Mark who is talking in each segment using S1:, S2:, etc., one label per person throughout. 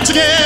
S1: one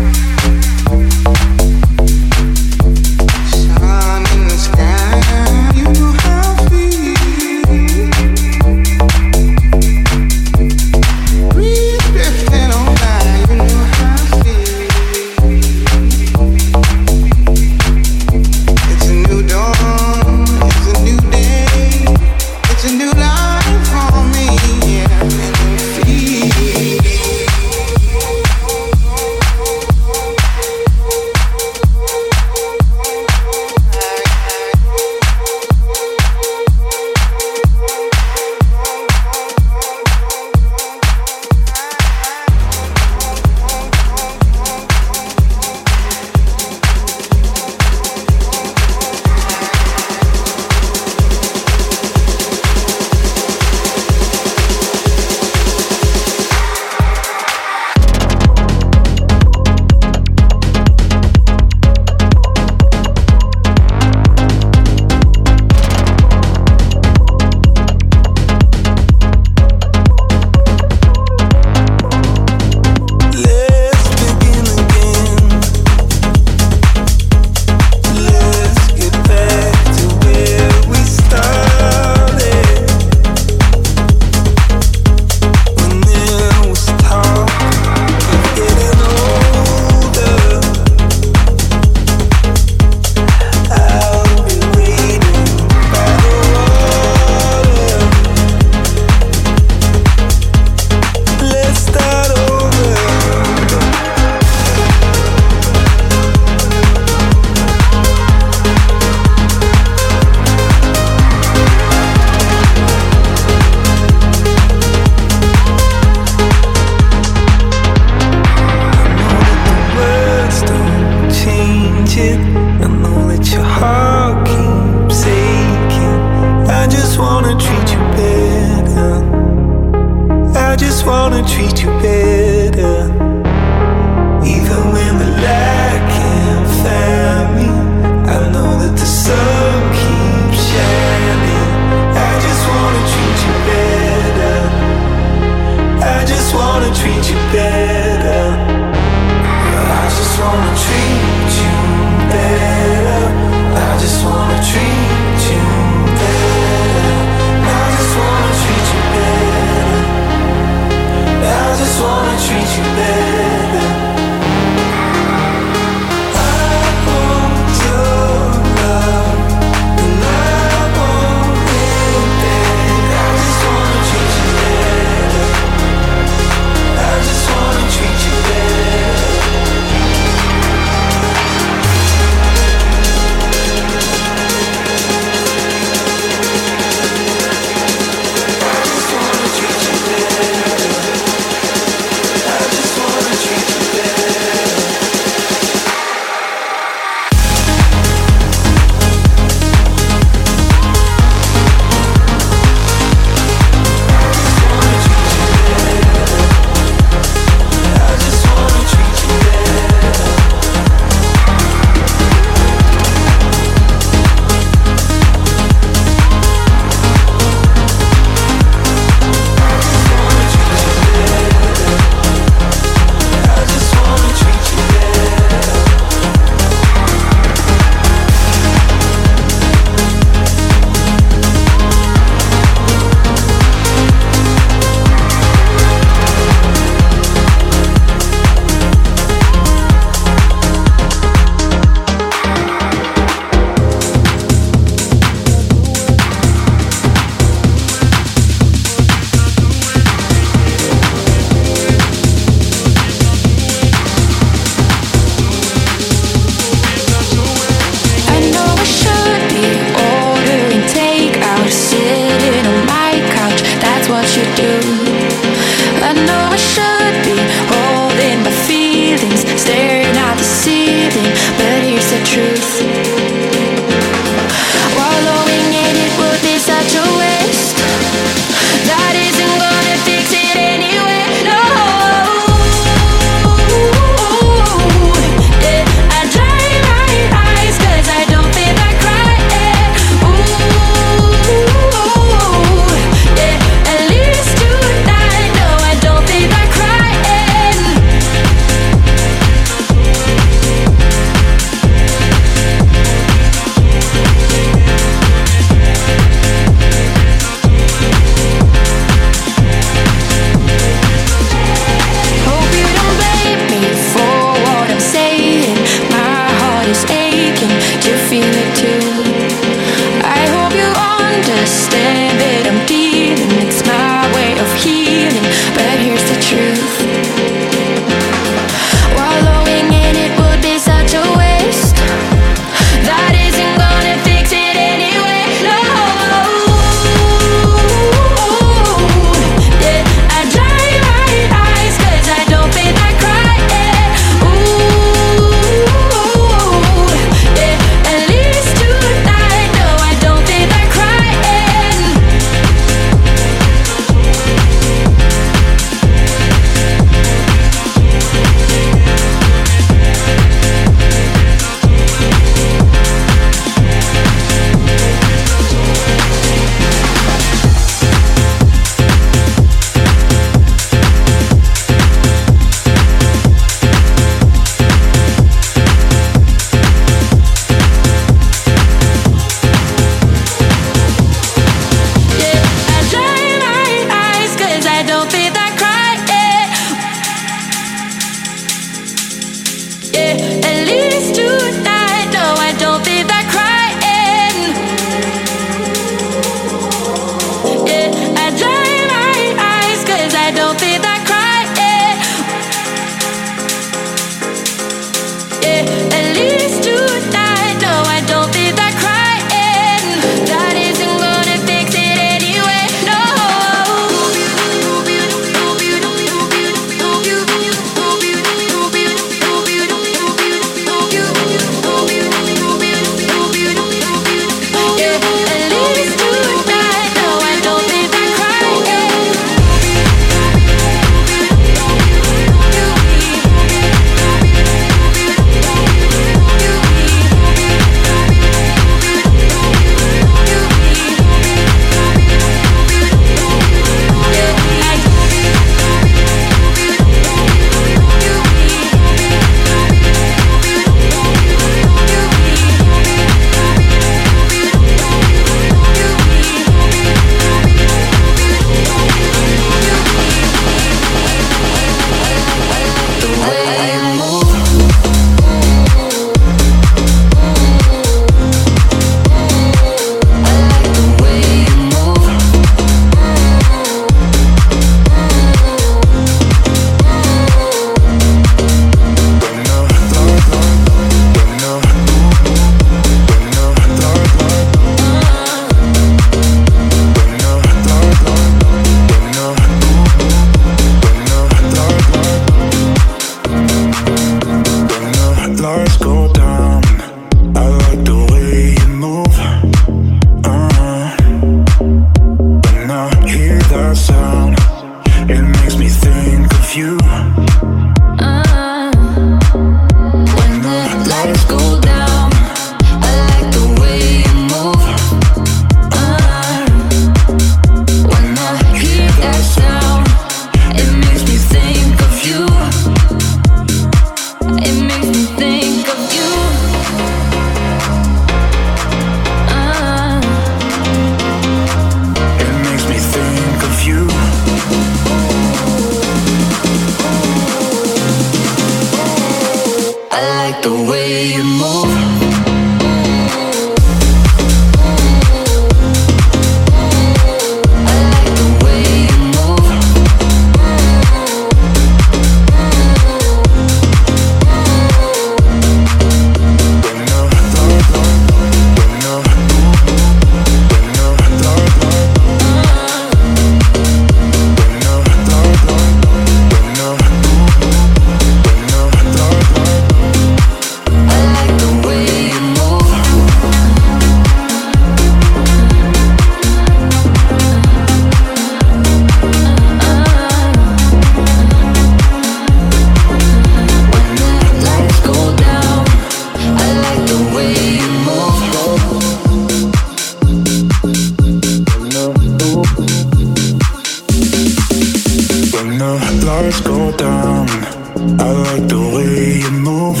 S2: the
S3: way you move.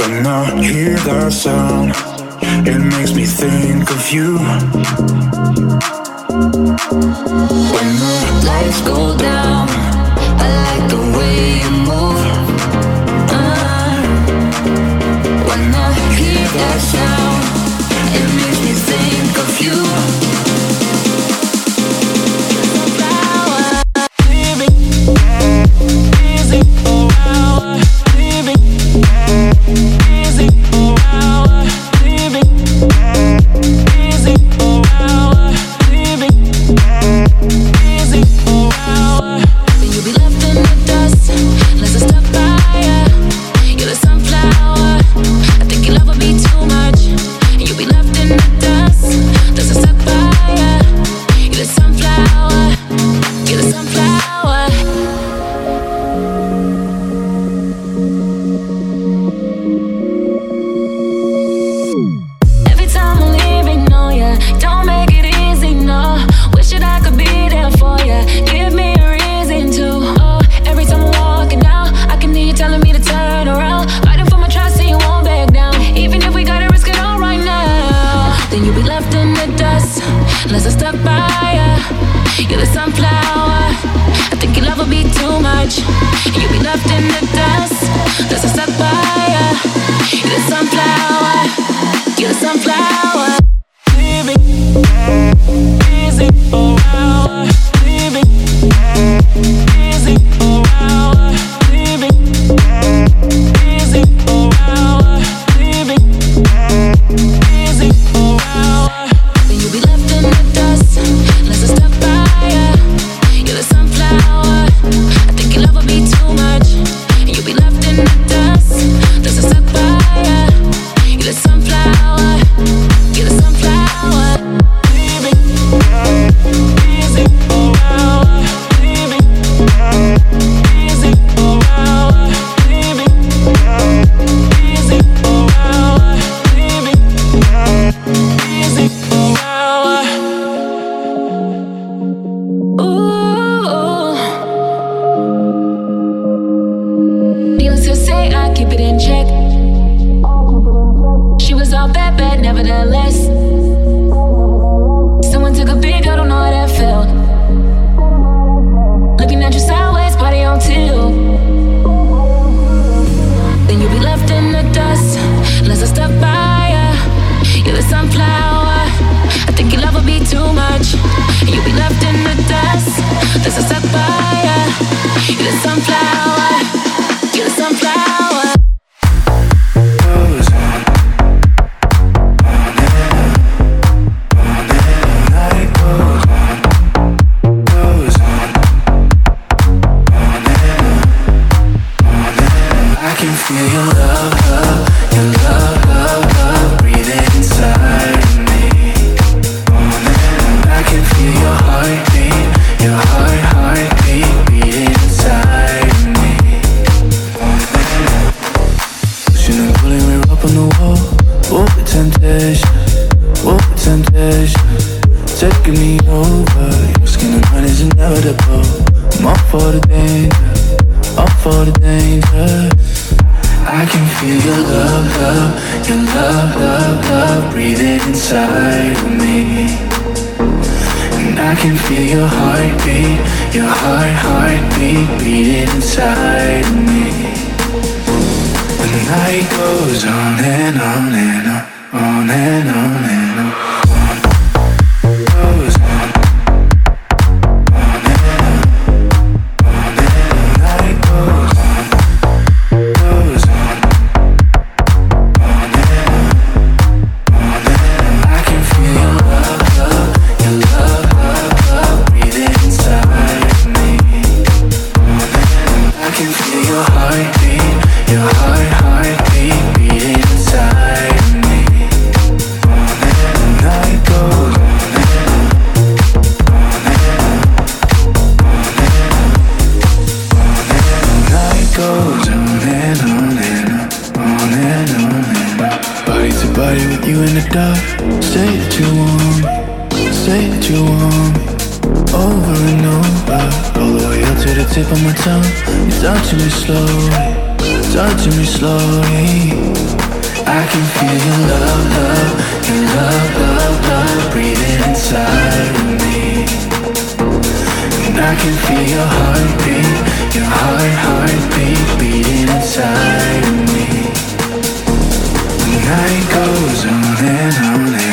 S3: When I hear that sound, it makes me think of you.
S2: When the lights go down, I like the way you move. Uh, when I hear that sound, it makes me think of you.
S3: can feel your heartbeat, your heart, heartbeat beat inside of me. The night goes on and on. And